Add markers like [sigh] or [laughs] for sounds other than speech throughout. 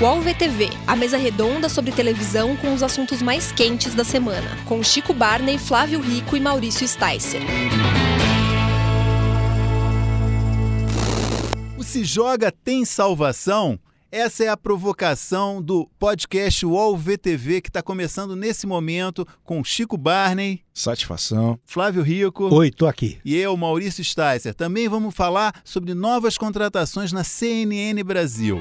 UOL VTV, a mesa redonda sobre televisão com os assuntos mais quentes da semana, com Chico Barney, Flávio Rico e Maurício Sticer. O Se Joga Tem Salvação? Essa é a provocação do podcast UOL VTV que está começando nesse momento com Chico Barney. Satisfação. Flávio Rico. Oi, tô aqui. E eu, Maurício Sticer. Também vamos falar sobre novas contratações na CNN Brasil.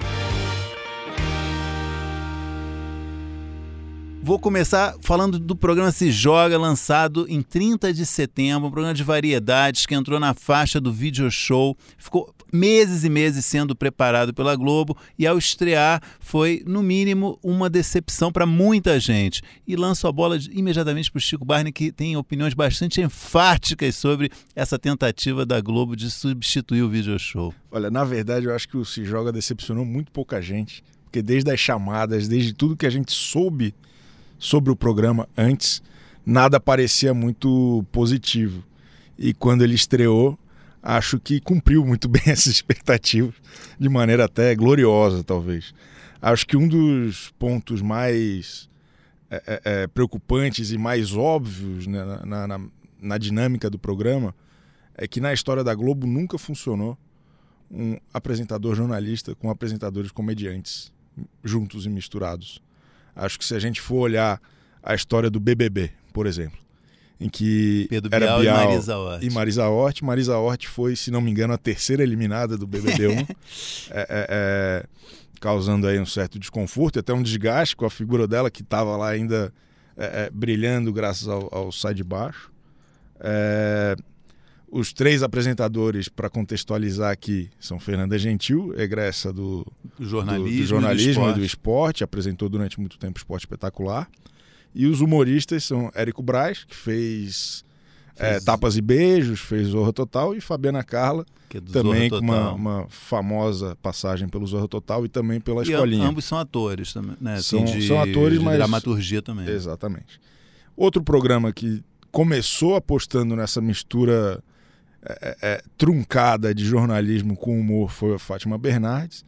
Vou começar falando do programa Se Joga, lançado em 30 de setembro, um programa de variedades que entrou na faixa do video show, ficou meses e meses sendo preparado pela Globo e ao estrear foi, no mínimo, uma decepção para muita gente. E lanço a bola imediatamente para o Chico Barney, que tem opiniões bastante enfáticas sobre essa tentativa da Globo de substituir o video show. Olha, na verdade, eu acho que o Se Joga decepcionou muito pouca gente, porque desde as chamadas, desde tudo que a gente soube sobre o programa antes, nada parecia muito positivo. E quando ele estreou, acho que cumpriu muito [laughs] bem essas expectativas, de maneira até gloriosa, talvez. Acho que um dos pontos mais é, é, é preocupantes e mais óbvios né, na, na, na dinâmica do programa é que na história da Globo nunca funcionou um apresentador jornalista com apresentadores comediantes juntos e misturados. Acho que se a gente for olhar a história do BBB, por exemplo, em que Pedro era Bial, Bial e Marisa Hort. E Marisa Hort. Marisa Hort foi, se não me engano, a terceira eliminada do BBB 1, [laughs] é, é, é, causando aí um certo desconforto e até um desgaste com a figura dela que estava lá ainda é, é, brilhando graças ao, ao Sai de Baixo. É, os três apresentadores, para contextualizar aqui, são Fernanda Gentil, egressa do, do jornalismo, do, do jornalismo e do, e do esporte, apresentou durante muito tempo Esporte Espetacular. E os humoristas são Érico Braz, que fez, fez... É, Tapas e Beijos, fez Zorra Total, e Fabiana Carla, é também com uma, uma, famosa passagem pelo Zorra Total e também pela e Escolinha. ambos são atores também, né? São, de, são atores, de mas... dramaturgia também. Exatamente. Outro programa que começou apostando nessa mistura é, é, truncada de jornalismo com humor foi a Fátima Bernardes.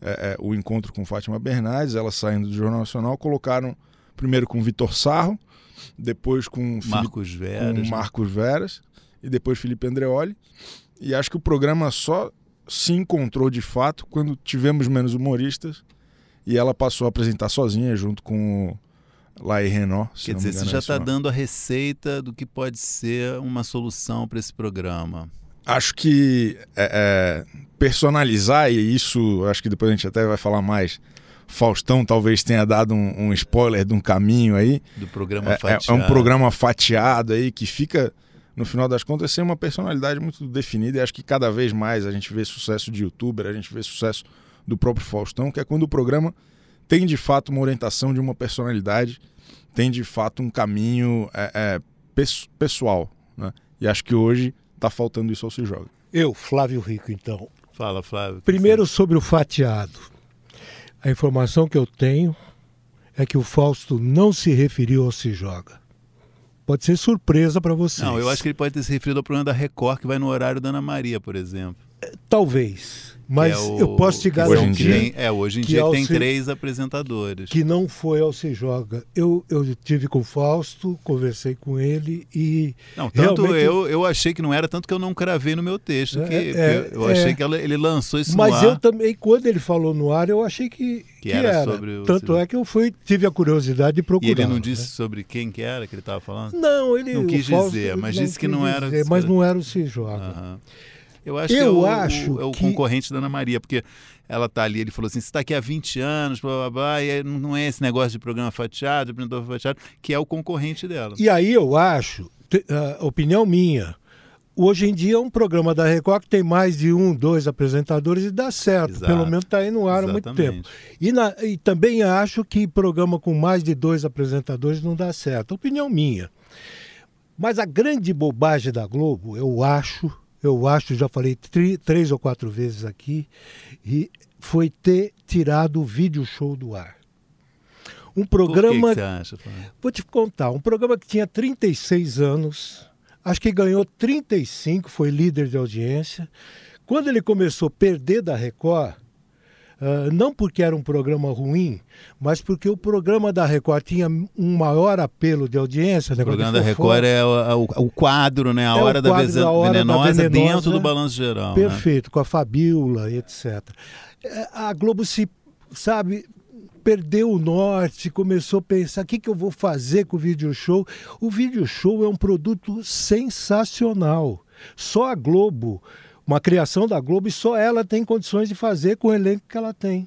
É, o encontro com Fátima Bernardes, ela saindo do Jornal Nacional, colocaram primeiro com Vitor Sarro, depois com Marcos Filipe, Veras, com né? Marcos Veras e depois Felipe Andreoli. E acho que o programa só se encontrou de fato quando tivemos menos humoristas e ela passou a apresentar sozinha junto com Lai Renault. Quer dizer, você já está dando a receita do que pode ser uma solução para esse programa. Acho que é, é, personalizar, e isso acho que depois a gente até vai falar mais. Faustão talvez tenha dado um, um spoiler de um caminho aí. Do programa é, fatiado. É, um programa fatiado aí que fica, no final das contas, sem uma personalidade muito definida. E acho que cada vez mais a gente vê sucesso de youtuber, a gente vê sucesso do próprio Faustão, que é quando o programa tem de fato uma orientação de uma personalidade, tem de fato um caminho é, é, pessoal. Né? E acho que hoje está faltando isso ao Se Joga. Eu, Flávio Rico, então. Fala, Flávio. Primeiro sobre o fatiado. A informação que eu tenho é que o Fausto não se referiu ao Se Joga. Pode ser surpresa para vocês. Não, eu acho que ele pode ter se referido ao programa da Record, que vai no horário da Ana Maria, por exemplo. Talvez. Mas é o, eu posso te garantir. Hoje em dia, tem, é, hoje em dia tem se, três apresentadores. Que não foi ao Se Joga. Eu, eu tive com o Fausto, conversei com ele e. Não, tanto realmente... eu, eu achei que não era, tanto que eu não cravei no meu texto. É, que, é, eu achei que ela, ele lançou isso Mas no ar. eu também, quando ele falou no ar, eu achei que, que, que era, era, sobre o. Tanto é que eu fui, tive a curiosidade de procurar. E ele não disse né? sobre quem que era que ele estava falando? Não, ele não quis Fausto, dizer, mas disse que não era. Mas não era o Se Joga. Uhum. Eu acho eu que é o, acho o, é o que... concorrente da Ana Maria, porque ela tá ali, ele falou assim, você está aqui há 20 anos, blá, blá, blá, e não é esse negócio de programa fatiado, apresentador fatiado, que é o concorrente dela. E aí eu acho, a opinião minha, hoje em dia é um programa da Record que tem mais de um, dois apresentadores e dá certo, Exato. pelo menos está aí no ar há muito tempo. E, na, e também acho que programa com mais de dois apresentadores não dá certo, opinião minha. Mas a grande bobagem da Globo, eu acho, eu acho, já falei três ou quatro vezes aqui, e foi ter tirado o vídeo show do ar. Um programa. Por que, que você acha, Flávio? Vou te contar, um programa que tinha 36 anos, acho que ganhou 35, foi líder de audiência. Quando ele começou a perder da Record, Uh, não porque era um programa ruim, mas porque o programa da Record tinha um maior apelo de audiência. Né? O programa da Record é o, o, quadro, né? A é hora, da, da hora venenosa, da, venenosa dentro do balanço geral. Né? Perfeito, né? com a Fabiola, etc. É, a Globo se, sabe, perdeu o norte, começou a pensar o que, que eu vou fazer com o video show. O video show é um produto sensacional. Só a Globo uma criação da Globo e só ela tem condições de fazer com o elenco que ela tem.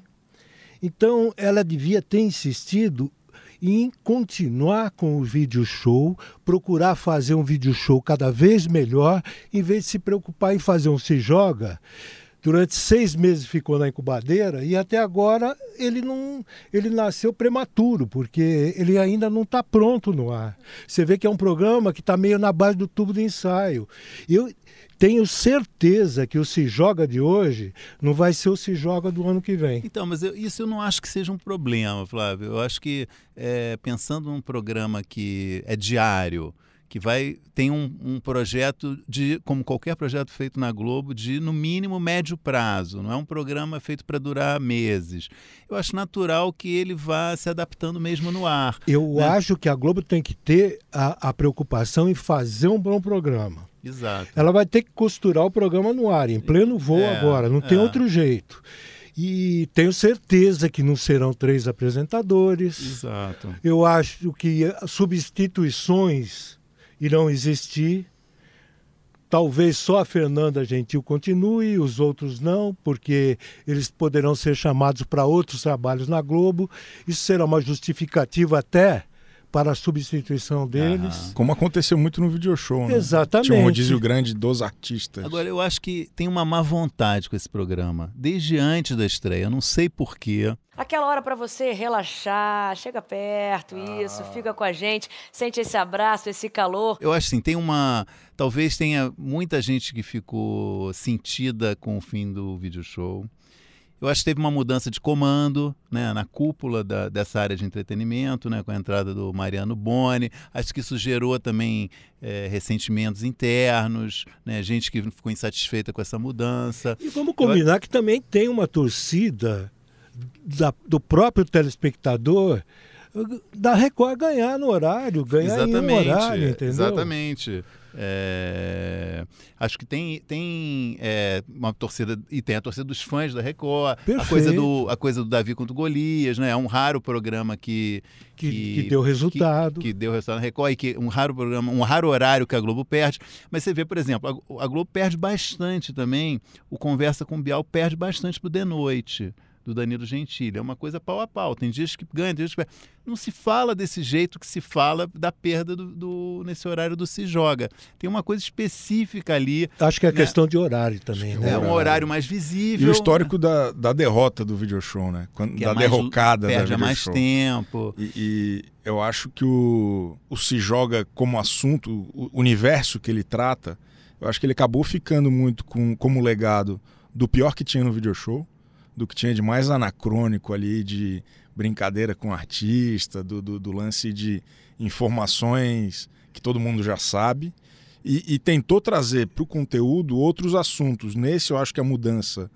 Então, ela devia ter insistido em continuar com o vídeo show, procurar fazer um vídeo show cada vez melhor, em vez de se preocupar em fazer um se joga. Durante seis meses ficou na incubadeira e até agora ele não ele nasceu prematuro, porque ele ainda não está pronto no ar. Você vê que é um programa que está meio na base do tubo de ensaio. Eu, tenho certeza que o Se Joga de hoje não vai ser o Se Joga do ano que vem. Então, mas eu, isso eu não acho que seja um problema, Flávio. Eu acho que, é, pensando num programa que é diário, que vai tem um, um, projeto de, como qualquer projeto feito na Globo, de no mínimo médio prazo. Não é um programa feito para durar meses. Eu acho natural que ele vá se adaptando mesmo no ar. Eu né? acho que a Globo tem que ter a, a preocupação em fazer um bom programa. Exato. Ela vai ter que costurar o programa no ar, em pleno voo é, agora, não é. tem outro jeito. E tenho certeza que não serão três apresentadores. Exato. Eu acho que substituições irão existir. Talvez só a Fernanda Gentil continue, os outros não, porque eles poderão ser chamados para outros trabalhos na Globo. Isso será uma justificativa até para a substituição deles. Como aconteceu muito no video show, né? Exatamente. Tinha um rodízio grande dos artistas. Agora, eu acho que tem uma má vontade com esse programa, desde antes da estreia, não sei porquê. Aquela hora para você relaxar, chega perto, ah. isso, fica com a gente, sente esse abraço, esse calor. Eu acho assim, tem uma. Talvez tenha muita gente que ficou sentida com o fim do video show. Eu acho que teve uma mudança de comando né, na cúpula da, dessa área de entretenimento, né, com a entrada do Mariano Boni. Acho que isso gerou também é, ressentimentos internos, né, gente que ficou insatisfeita com essa mudança. E vamos combinar Eu... que também tem uma torcida da, do próprio telespectador da Record ganhar no horário, ganhar exatamente, em um horário, entendeu? Exatamente. É, acho que tem, tem é, uma torcida, e tem a torcida dos fãs da Record, a coisa, do, a coisa do Davi contra o Golias, né? É um raro programa que. Que, que, que deu resultado. Que, que, deu resultado na Record e que um raro programa, um raro horário que a Globo perde. Mas você vê, por exemplo, a, a Globo perde bastante também, o Conversa com o Bial perde bastante pro De Noite do Danilo Gentili. É uma coisa pau a pau. Tem dias que ganha, tem dias que perde. Não se fala desse jeito que se fala da perda do, do, nesse horário do Se Joga. Tem uma coisa específica ali. Acho que é né? questão de horário também, né? É um horário mais visível. E o histórico da, da derrota do video show, né? Quando, da é mais, derrocada perde da mais show. tempo. E, e, eu acho que o, o Se Joga como assunto, o universo que ele trata, eu acho que ele acabou ficando muito com, como legado do pior que tinha no video show do que tinha de mais anacrônico ali, de brincadeira com artista, do, do, do lance de informações que todo mundo já sabe, e, e tentou trazer para o conteúdo outros assuntos. Nesse, eu acho que a mudança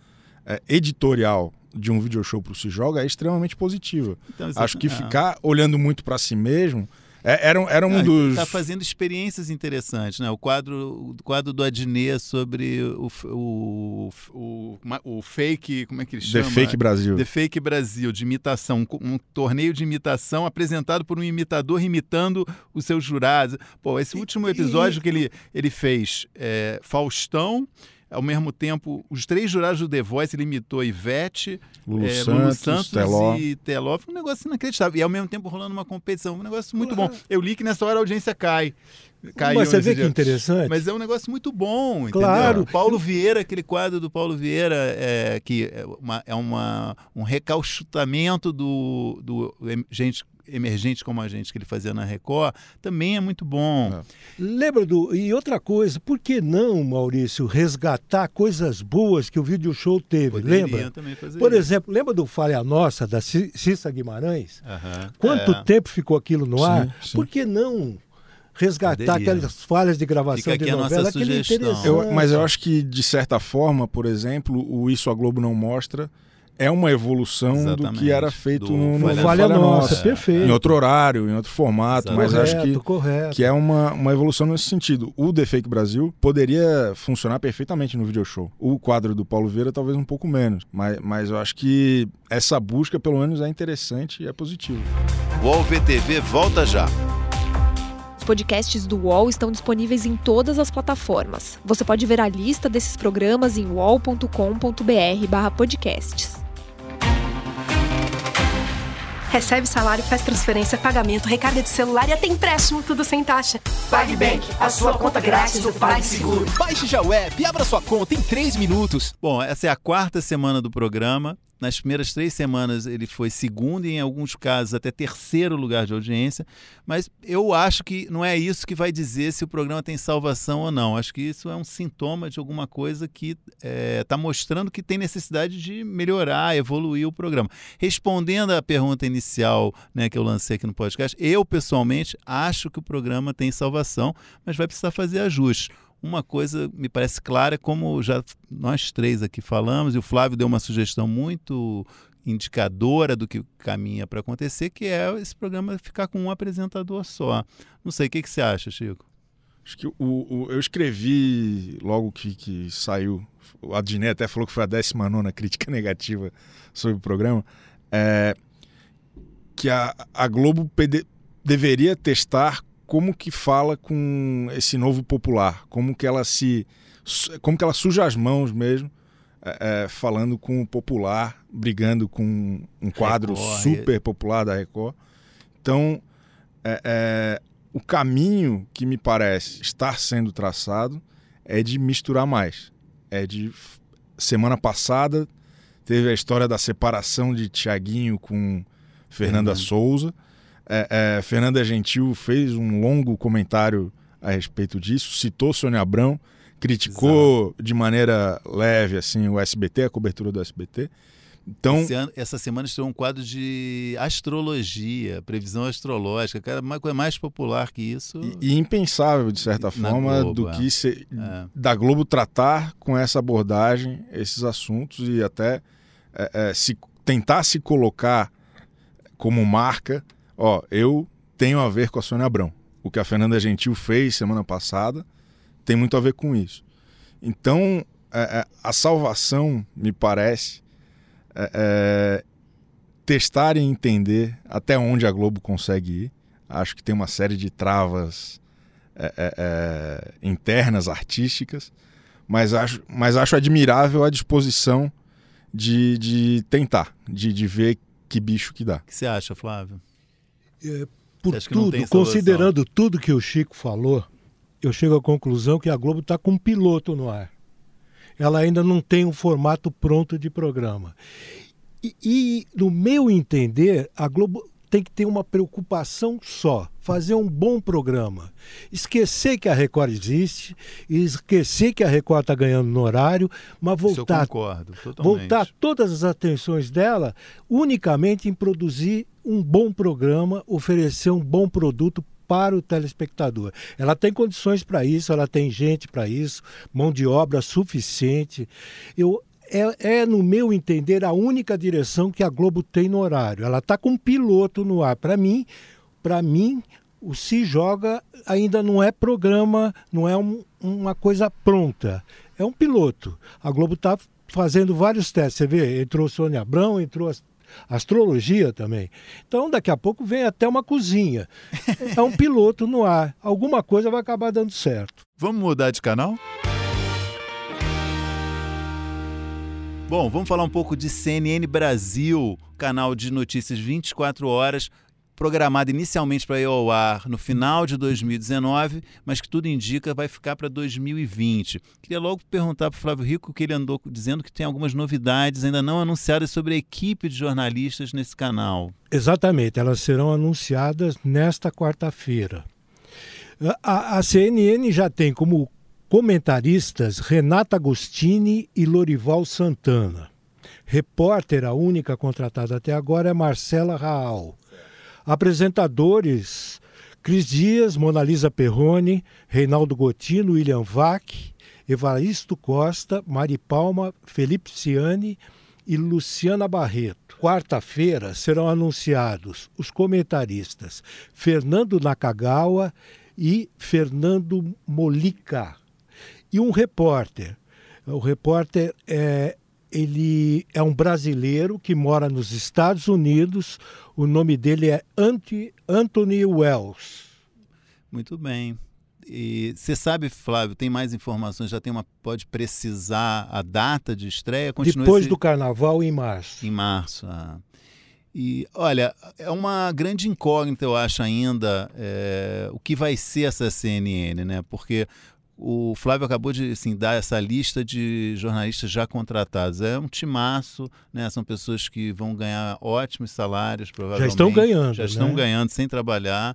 é, editorial de um video show para o Se Joga é extremamente positiva. Então, acho que ficar olhando muito para si mesmo é, era, era um dos. Está fazendo experiências interessantes, né? O quadro, o quadro do Adnet sobre o, o, o, o, fake, como é que ele chama? The Fake Brasil. The Fake Brasil, de imitação, um torneio de imitação apresentado por um imitador imitando os seus jurados. Pô, esse último episódio que ele, ele fez, é, Faustão ao mesmo tempo, os três jurados do The Voice, ele imitou Ivete, Lulu, é, Santos, Lulu Santos Teló. e Teló. Foi um negócio inacreditável. E ao mesmo tempo rolando uma competição. Um negócio muito bom. Eu li que nessa hora a audiência cai. Caiu Mas você vê que interessante. Mas é um negócio muito bom, claro. O Paulo Vieira, aquele quadro do Paulo Vieira, é, que é, uma, é uma, um recalchutamento do, do gente emergente como a gente que ele fazia na Record, também é muito bom. É. Lembra do. E outra coisa, por que não, Maurício, resgatar coisas boas que o vídeo show teve? Poderia lembra? Por isso. exemplo, lembra do Falha Nossa, da Cissa Guimarães? Quanto é. tempo ficou aquilo no ar? Sim, sim. Por que não? resgatar Poderia. aquelas falhas de gravação Fica de novela, aquele eu, Mas eu acho que, de certa forma, por exemplo, o Isso a Globo não mostra é uma evolução Exatamente. do que era feito do no, no Falha, Falha Nossa, nossa. perfeito. Em outro horário, em outro formato, Exatamente. mas correto, acho que, correto. que é uma, uma evolução nesse sentido. O The Fake Brasil poderia funcionar perfeitamente no video show. O quadro do Paulo Vieira talvez um pouco menos, mas, mas eu acho que essa busca pelo menos é interessante e é positiva. O UOL VTV volta já. Os podcasts do UOL estão disponíveis em todas as plataformas. Você pode ver a lista desses programas em uol.com.br/podcasts. Recebe salário, faz transferência, pagamento, recarga de celular e até empréstimo, tudo sem taxa. PagBank, a sua conta grátis do PagSeguro. Baixe já o app e abra sua conta em 3 minutos. Bom, essa é a quarta semana do programa nas primeiras três semanas ele foi segundo e em alguns casos até terceiro lugar de audiência, mas eu acho que não é isso que vai dizer se o programa tem salvação ou não. Acho que isso é um sintoma de alguma coisa que está é, tá mostrando que tem necessidade de melhorar, evoluir o programa. Respondendo à pergunta inicial né, que eu lancei aqui no podcast, eu pessoalmente acho que o programa tem salvação, mas vai precisar fazer ajustes. Uma coisa me parece clara, como já nós três aqui falamos, e o Flávio deu uma sugestão muito indicadora do que caminha para acontecer, que é esse programa ficar com um apresentador só. Não sei, o que, que você acha, Chico? Acho que o, o, eu escrevi logo que, que saiu, o Adnet até falou que foi a 19 crítica [laughs] negativa sobre o programa, é, que a, a Globo pede, deveria testar como que fala com esse novo popular, como que ela se, como que ela suja as mãos mesmo, é, é, falando com o popular, brigando com um quadro Record, super popular da Record. Então, é, é, o caminho que me parece estar sendo traçado é de misturar mais. É de semana passada teve a história da separação de Tiaguinho com Fernanda uhum. Souza é, é, Fernanda Gentil fez um longo comentário a respeito disso, citou Sônia Abrão, criticou Exato. de maneira leve assim o SBT, a cobertura do SBT. Então, ano, essa semana estreou um quadro de astrologia, previsão astrológica, que é uma coisa mais popular que isso. E, e impensável, de certa forma, Globo, do é. que se, é. da Globo tratar com essa abordagem esses assuntos e até é, é se tentar se colocar como marca Ó, eu tenho a ver com a Sônia Abrão. O que a Fernanda Gentil fez semana passada tem muito a ver com isso. Então, é, é, a salvação, me parece, é, é, testar e entender até onde a Globo consegue ir. Acho que tem uma série de travas é, é, internas, artísticas, mas acho, mas acho admirável a disposição de, de tentar, de, de ver que bicho que dá. O que você acha, Flávio? É, por tudo, considerando tudo que o Chico falou, eu chego à conclusão que a Globo está com um piloto no ar. Ela ainda não tem um formato pronto de programa. E, e, no meu entender, a Globo tem que ter uma preocupação só: fazer um bom programa. Esquecer que a Record existe, esquecer que a Record está ganhando no horário, mas voltar, concordo, voltar todas as atenções dela unicamente em produzir um bom programa, oferecer um bom produto para o telespectador. Ela tem condições para isso, ela tem gente para isso, mão de obra suficiente. Eu é, é, no meu entender, a única direção que a Globo tem no horário. Ela está com um piloto no ar. Para mim, para mim, o Se Joga ainda não é programa, não é um, uma coisa pronta. É um piloto. A Globo está fazendo vários testes. Você vê, entrou Sônia Abrão, entrou astrologia também. Então, daqui a pouco vem até uma cozinha. [laughs] É um piloto no ar. Alguma coisa vai acabar dando certo. Vamos mudar de canal? Bom, vamos falar um pouco de CNN Brasil, canal de notícias 24 horas, programado inicialmente para ir ao ar no final de 2019, mas que tudo indica vai ficar para 2020. Queria logo perguntar para o Flávio Rico que ele andou dizendo que tem algumas novidades ainda não anunciadas sobre a equipe de jornalistas nesse canal. Exatamente, elas serão anunciadas nesta quarta-feira. A, a CNN já tem como Comentaristas Renata Agostini e Lorival Santana. Repórter, a única contratada até agora é Marcela Raal. Apresentadores: Cris Dias, Monalisa Perrone, Reinaldo Gotino, William Vac, Evaristo Costa, Mari Palma, Felipe Ciani e Luciana Barreto. Quarta-feira serão anunciados os comentaristas Fernando Nakagawa e Fernando Molica e um repórter. O repórter é ele é um brasileiro que mora nos Estados Unidos. O nome dele é Anthony Wells. Muito bem. E você sabe, Flávio, tem mais informações? Já tem uma. Pode precisar a data de estreia? Continua Depois esse... do carnaval, em março. Em março. Ah. E olha, é uma grande incógnita, eu acho, ainda, é, o que vai ser essa CNN, né? Porque o Flávio acabou de assim, dar essa lista de jornalistas já contratados. É um timaço, né? São pessoas que vão ganhar ótimos salários, provavelmente. Já estão ganhando. Já estão né? ganhando sem trabalhar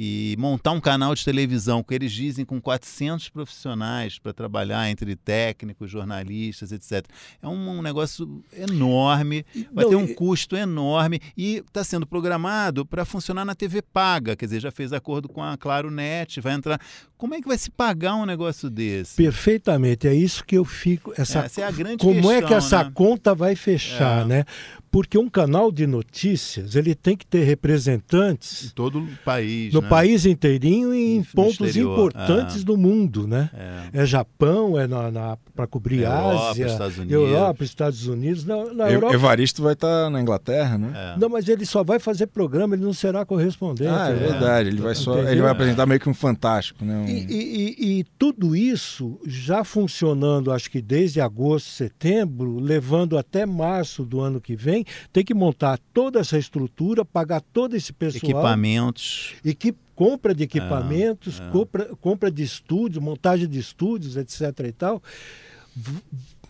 e montar um canal de televisão, que eles dizem com 400 profissionais para trabalhar entre técnicos, jornalistas, etc. É um, um negócio enorme, vai Não, ter um e... custo enorme e está sendo programado para funcionar na TV paga, quer dizer, já fez acordo com a Claro Net, vai entrar. Como é que vai se pagar um negócio desse? Perfeitamente, é isso que eu fico. Essa, essa é a grande Como questão, é que essa né? conta vai fechar, é. né? Porque um canal de notícias ele tem que ter representantes em todo o país, no né? país inteirinho e em pontos importantes ah. do mundo, né? É, é Japão, é na, na para cobrir Europa, Ásia, Estados Unidos. Europa, Estados Unidos. Na, na Europa... Evaristo vai estar tá na Inglaterra, né? É. Não, mas ele só vai fazer programa, ele não será correspondente. Ah, é né? verdade. Ele vai só, ele vai apresentar meio que um fantástico, né? Um... E, e, e, tudo isso já funcionando, acho que desde agosto, setembro, levando até março do ano que vem, tem que montar toda essa estrutura, pagar todo esse pessoal. Equipamentos. Equip compra de equipamentos, é, é. Compra, compra de estúdios, montagem de estúdios, etc. e tal.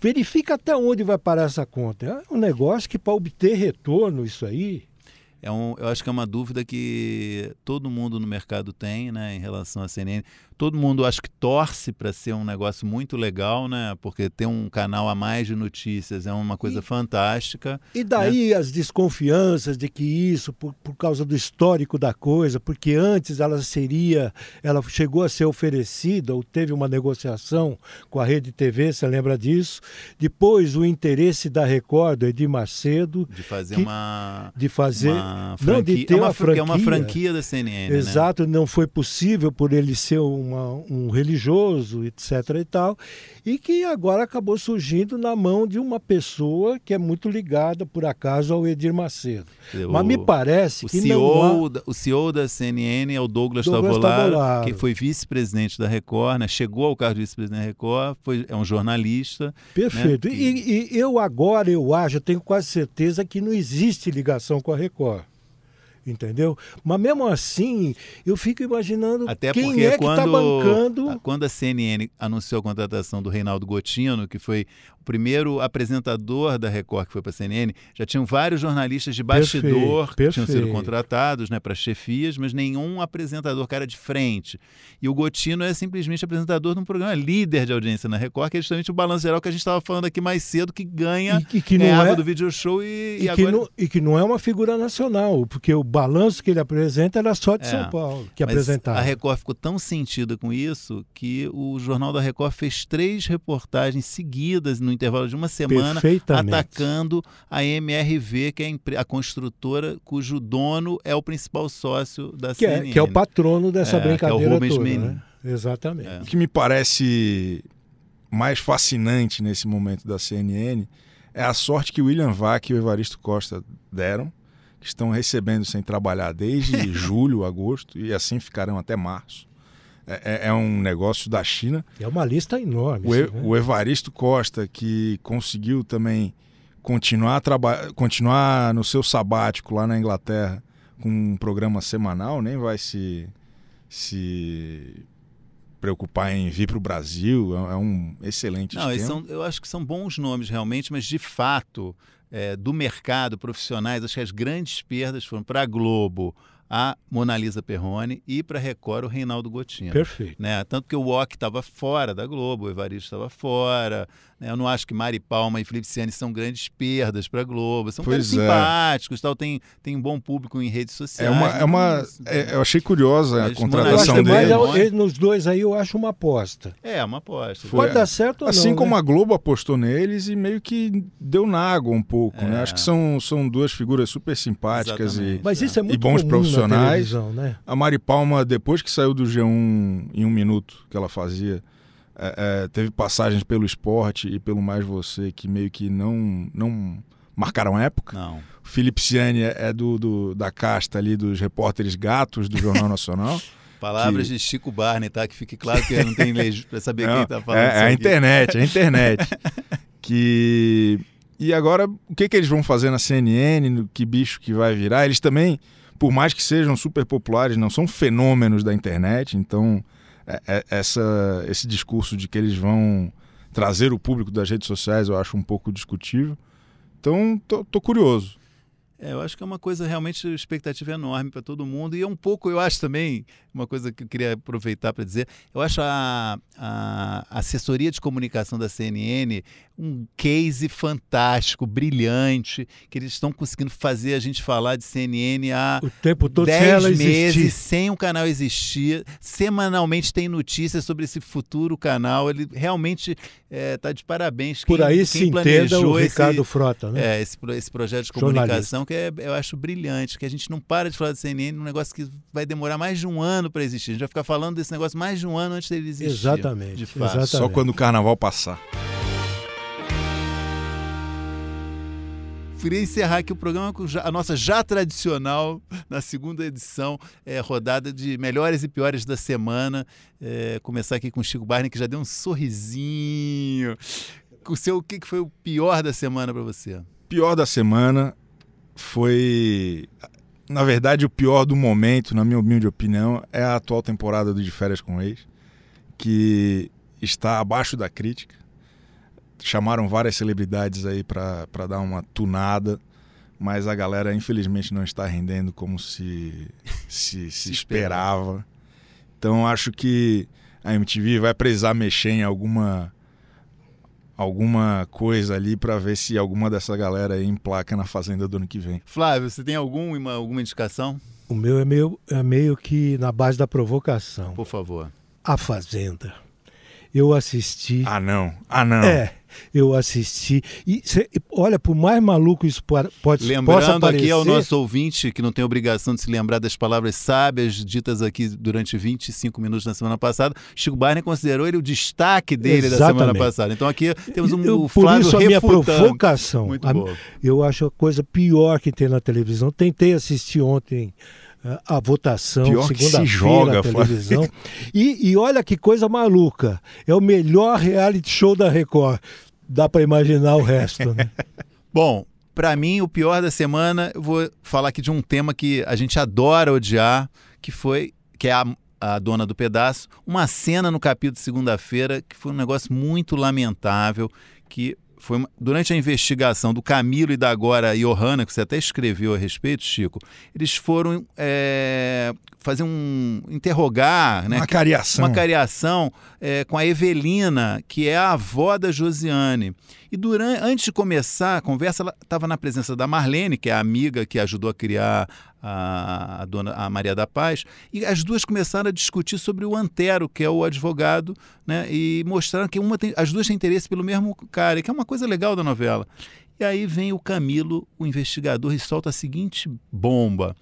Verifica até onde vai parar essa conta. É um negócio que para obter retorno isso aí, é um, eu acho que é uma dúvida que todo mundo no mercado tem, né, em relação à CNN todo mundo acho que torce para ser um negócio muito legal, né? Porque ter um canal a mais de notícias é uma coisa e, fantástica. E daí né? as desconfianças de que isso, por, por causa do histórico da coisa, porque antes ela seria, ela chegou a ser oferecida ou teve uma negociação com a Rede TV, você lembra disso? Depois o interesse da Record, Edir Macedo. De fazer que, uma. De fazer. Uma franquia, não, de ter é uma, uma franquia. É uma franquia da CNN. Né? Exato, né? não foi possível por ele ser um uma, um religioso, etc. e tal, e que agora acabou surgindo na mão de uma pessoa que é muito ligada, por acaso, ao Edir Macedo. O, Mas me parece que CEO, não há... O CEO da CNN é o Douglas, Douglas Tavolaro, Tavolaro, que foi vice-presidente da Record, né? chegou ao cargo de vice-presidente da Record, foi, é um jornalista. Perfeito. Né? E, e eu agora, eu acho, eu tenho quase certeza que não existe ligação com a Record entendeu? Mas mesmo assim, eu fico imaginando Até quem é que está bancando. Quando a CNN anunciou a contratação do Reinaldo Gotino, que foi primeiro apresentador da Record que foi para a CNN, já tinham vários jornalistas de bastidor perfeito, que tinham sido contratados né, para chefias, mas nenhum apresentador cara de frente. E o Gotino é simplesmente apresentador de um programa líder de audiência na Record, que é justamente o balanço geral que a gente estava falando aqui mais cedo, que ganha e, e que não é, do video show e, e, e agora... que não, e que não é uma figura nacional, porque o balanço que ele apresenta era só de é, São Paulo que apresentava. A Record ficou tão sentida com isso que o Jornal da Record fez três reportagens seguidas no intervalo de uma semana atacando a MRV, que é a construtora cujo dono é o principal sócio da que CNN. É, que é o patrono dessa é, brincadeira que é o Rubens toda, né? Exatamente. É. O que me parece mais fascinante nesse momento da CNN é a sorte que o William Vac e o Evaristo Costa deram, que estão recebendo sem trabalhar desde [laughs] julho, agosto, e assim ficarão até março. É, é, é, um negócio da China. É uma lista enorme. O, né? o Evaristo Costa, que conseguiu também continuar, continuar no seu sabático lá na Inglaterra com um programa semanal, nem vai se, se preocupar em vir para o Brasil. É, é, um excelente Não, são, eu acho que são bons nomes realmente, mas de fato, é, do mercado, profissionais, acho que as grandes perdas foram para a Globo, a Mona Lisa Perrone e para Record o Reinaldo Gotino. Perfeito. Né? Tanto que o Wok estava fora da Globo, o Evaristo estava fora. Né? Eu não acho que Mari Palma e Felipe Ciani são grandes perdas para a Globo. São Pois caras é. simpáticos, tal, tem, tem um bom público em redes É sociais. uma, é uma, é- eu achei curiosa a Mas acho contratação Lisa dele. eu- nos dois aí eu acho uma aposta. É, uma aposta. Foi- Pode dar certo ou Assim não. como né? a Globo apostou neles e meio que deu na água um pouco, né? É. Acho que são, são duas figuras super simpáticas e. Mas isso é muito bons comum profissionais. Né? a Mari Palma, depois que saiu do G1 em um minuto que ela fazia, é, é, teve passagens pelo esporte e pelo Mais Você que meio que não, não marcaram época. Não. O Felipe Ciani é é do, do- da casta ali dos repórteres gatos do Jornal Nacional. [laughs] Palavras Que- de Chico Barney, tá? Que fique claro que não tem lei para saber Não, quem tá falando. é, é a internet, é a internet. [laughs] que e agora o que que eles vão fazer na CNN, no que bicho que vai virar? Eles também, por mais que sejam super populares, não são fenômenos da internet. Então essa esse discurso de que eles vão trazer o público das redes sociais eu acho um pouco discutível. Então tô, tô curioso. É, eu acho que é uma coisa realmente expectativa enorme para todo mundo e é um pouco, eu acho também, uma coisa que eu queria aproveitar para dizer, eu acho a, a assessoria de comunicação da CNN um case fantástico, brilhante, que eles estão conseguindo fazer a gente falar de CNN há O tempo todo sem dez ela meses existir. sem o canal existir. Semanalmente tem notícias sobre esse futuro canal. Ele realmente está de parabéns. Por Quem- aí quem se entenda o esse- Ricardo Frota, né? é, esse, esse projeto de comunicação que é, eu acho brilhante, que a gente não para de falar de CNN, um negócio que vai demorar mais de um ano para existir. A gente vai ficar falando desse negócio mais de um ano antes dele existir. Exatamente, De fato. exatamente. Só quando o carnaval passar. Queria encerrar aqui o programa com a nossa já tradicional, na segunda edição, é, rodada de melhores e piores da semana. É, começar aqui com o Chico Barney, que já deu um sorrisinho. O, seu, o que que foi o pior da semana para você? pior da semana foi. Na verdade, o pior do momento, na minha humilde opinião, é a atual temporada do De Férias com Ex, que está abaixo da crítica. Chamaram várias celebridades aí para dar uma tunada, mas a galera, infelizmente, não está rendendo como se, se, [laughs] se esperava. Então, acho que a MTV vai precisar mexer em alguma alguma coisa ali para ver se alguma dessa galera aí emplaca na Fazenda do ano que vem. Flávio, você tem algum, uma- alguma indicação? O meu é meio, é meio que na base da provocação. Por favor. A Fazenda. Eu assisti. Ah, não. Ah, não. É, eu assisti. E cê- olha, por mais maluco isso pode possa Lembrando parecer, aqui ao nosso ouvinte que não tem obrigação de se lembrar das palavras sábias ditas aqui durante 25 minutos na semana passada, Chico Barney considerou ele o destaque dele da semana Exatamente. passada. Então aqui temos um eu, por Flávio isso a minha provocação. A- eu acho a coisa pior que tem na televisão. Tentei assistir ontem a votação, segunda-feira televisão. E, e olha que coisa maluca. É o melhor reality show da Record. Dá para imaginar o resto, né? [laughs] Bom, pra mim o pior da semana, eu vou falar aqui de um tema que a gente adora odiar, que foi que é a, a dona do pedaço, uma cena no capítulo de segunda-feira que foi um negócio muito lamentável, que foi uma- durante a investigação do Camilo e da agora Johanna, que você até escreveu a respeito, Chico, eles foram é, fazer um interrogar, né? Uma cariação. uma cariação é, com a Evelina, que é a avó da Josiane. E durante, antes de começar a conversa, ela estava na presença da Marlene, que é a amiga que ajudou a criar a, a dona a Maria da Paz, e as duas começaram a discutir sobre o Antero, que é o advogado, né? E mostraram que uma tem, as duas têm interesse pelo mesmo cara, que é uma coisa legal da novela. E aí vem o Camilo, o investigador, e solta a seguinte bomba.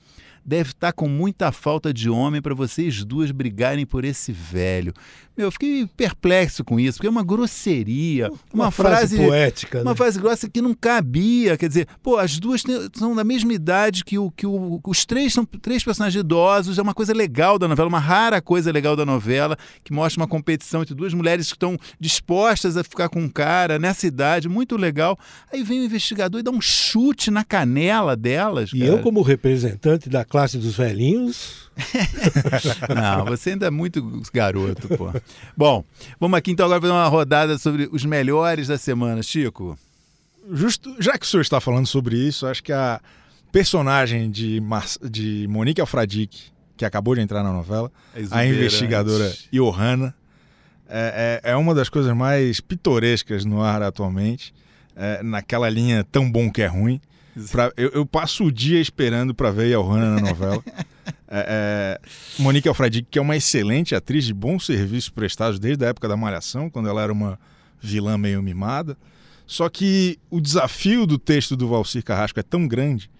Deve estar com muita falta de homem para vocês duas brigarem por esse velho. Meu, eu fiquei perplexo com isso, porque é uma grosseria, uma, frase, poética. uma né? frase grossa que não cabia. Quer dizer, pô, as duas têm- são da mesma idade que, o, que o, os três são três personagens idosos. É uma coisa legal da novela, uma rara coisa legal da novela, que mostra uma competição entre duas mulheres que estão dispostas a ficar com um cara nessa idade, muito legal. Aí vem o investigador e dá um chute na canela delas. E cara. eu, como representante da classe dos velhinhos, [laughs] Não, você ainda é muito garoto, pô. Bom, vamos aqui então agora fazer uma rodada sobre os melhores da semana, Chico. Justo, já que o senhor está falando sobre isso, acho que a personagem de, Mar de Monique Alfradique, que acabou de entrar na novela, a investigadora Johanna, é, é, é, uma das coisas mais pitorescas no ar atualmente, é, naquela linha tão bom que é ruim. Pra, eu, eu, passo o dia esperando para ver a Johanna na novela. [laughs] É, é, Monique Alfradique, que é uma excelente atriz de bons serviços prestados desde a época da Malhação, quando ela era uma vilã meio mimada. Só que o desafio do texto do Valcir Carrasco é tão grande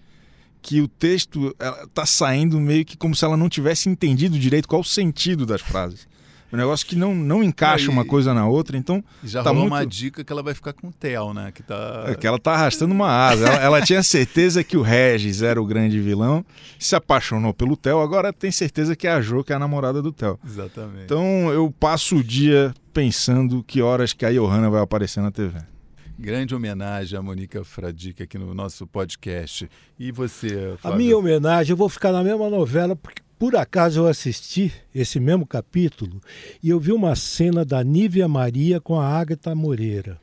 que o texto está saindo meio que como se ela não tivesse entendido direito qual o sentido das frases. Um negócio que não, não encaixa uma coisa na outra, então. Já tá rolou muito... uma dica que ela vai ficar com o Theo, né? Que, tá... é que ela tá arrastando uma asa. ela, ela, tinha certeza que o Regis era o grande vilão, se apaixonou pelo Theo, agora tem certeza que é a Jo, que é a namorada do Theo. Exatamente. Então eu passo o dia pensando que horas que a Johanna vai aparecer na TV. Grande homenagem a Mônica Fradique aqui no nosso podcast. E você, Fábio? A minha homenagem, eu vou ficar na mesma novela, porque por acaso eu assisti esse mesmo capítulo e eu vi uma cena da Nívia Maria com a Agatha Moreira.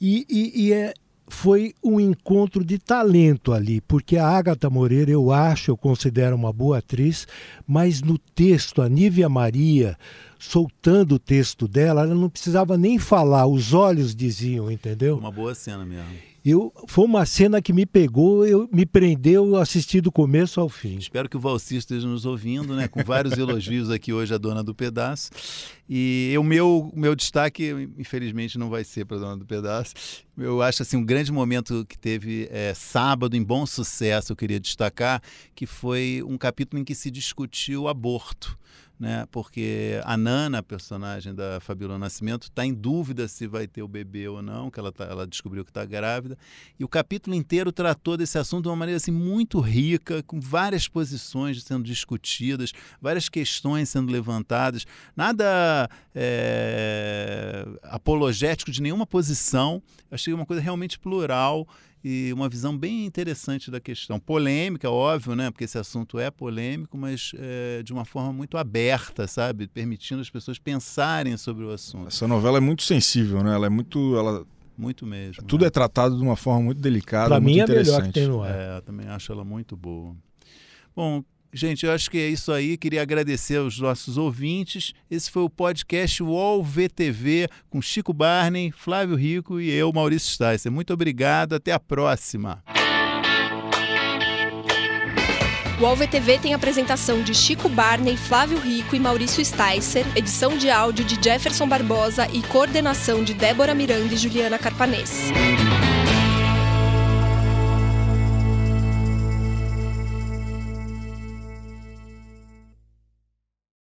E, e, e é, foi um encontro de talento ali, porque a Agatha Moreira eu acho, eu considero uma boa atriz, mas no texto, a Nívia Maria soltando o texto dela, ela não precisava nem falar, os olhos diziam, entendeu? Uma boa cena mesmo. Eu, foi uma cena que me pegou, eu, me prendeu, eu assisti do começo ao fim. Espero que o Valci esteja nos ouvindo, né? Com vários [laughs] elogios aqui hoje a dona do pedaço. E o meu, meu destaque, infelizmente, não vai ser para a dona do pedaço. Eu acho assim um grande momento que teve é, sábado em bom sucesso, eu queria destacar, que foi um capítulo em que se discutiu o aborto né? Porque a Nana, a personagem da Fabiola Nascimento, está em dúvida se vai ter o bebê ou não, que ela, tá, ela descobriu que está grávida. E o capítulo inteiro tratou desse assunto de uma maneira assim, muito rica, com várias posições sendo discutidas, várias questões sendo levantadas, nada é, apologético de nenhuma posição. Achei uma coisa realmente plural e uma visão bem interessante da questão. Polêmica, óbvio, né? Porque esse assunto é polêmico, mas é, de uma forma muito aberta, sabe? Permitindo as pessoas pensarem sobre o assunto. Essa novela é muito sensível, né? Ela é muito. Ela... Muito mesmo. Tudo né? é tratado de uma forma muito delicada. Para mim é a melhor que tem no ar. É, também acho ela muito boa. Bom, Gente, eu acho que é isso aí. Queria agradecer aos nossos ouvintes. Esse foi o podcast UOL VTV com Chico Barney, Flávio Rico e eu, Maurício Sticer. Muito obrigado. Até a próxima. O UOL VTV tem apresentação de Chico Barney, Flávio Rico e Maurício Sticer, edição de áudio de Jefferson Barbosa e coordenação de Débora Miranda e Juliana Carpanês.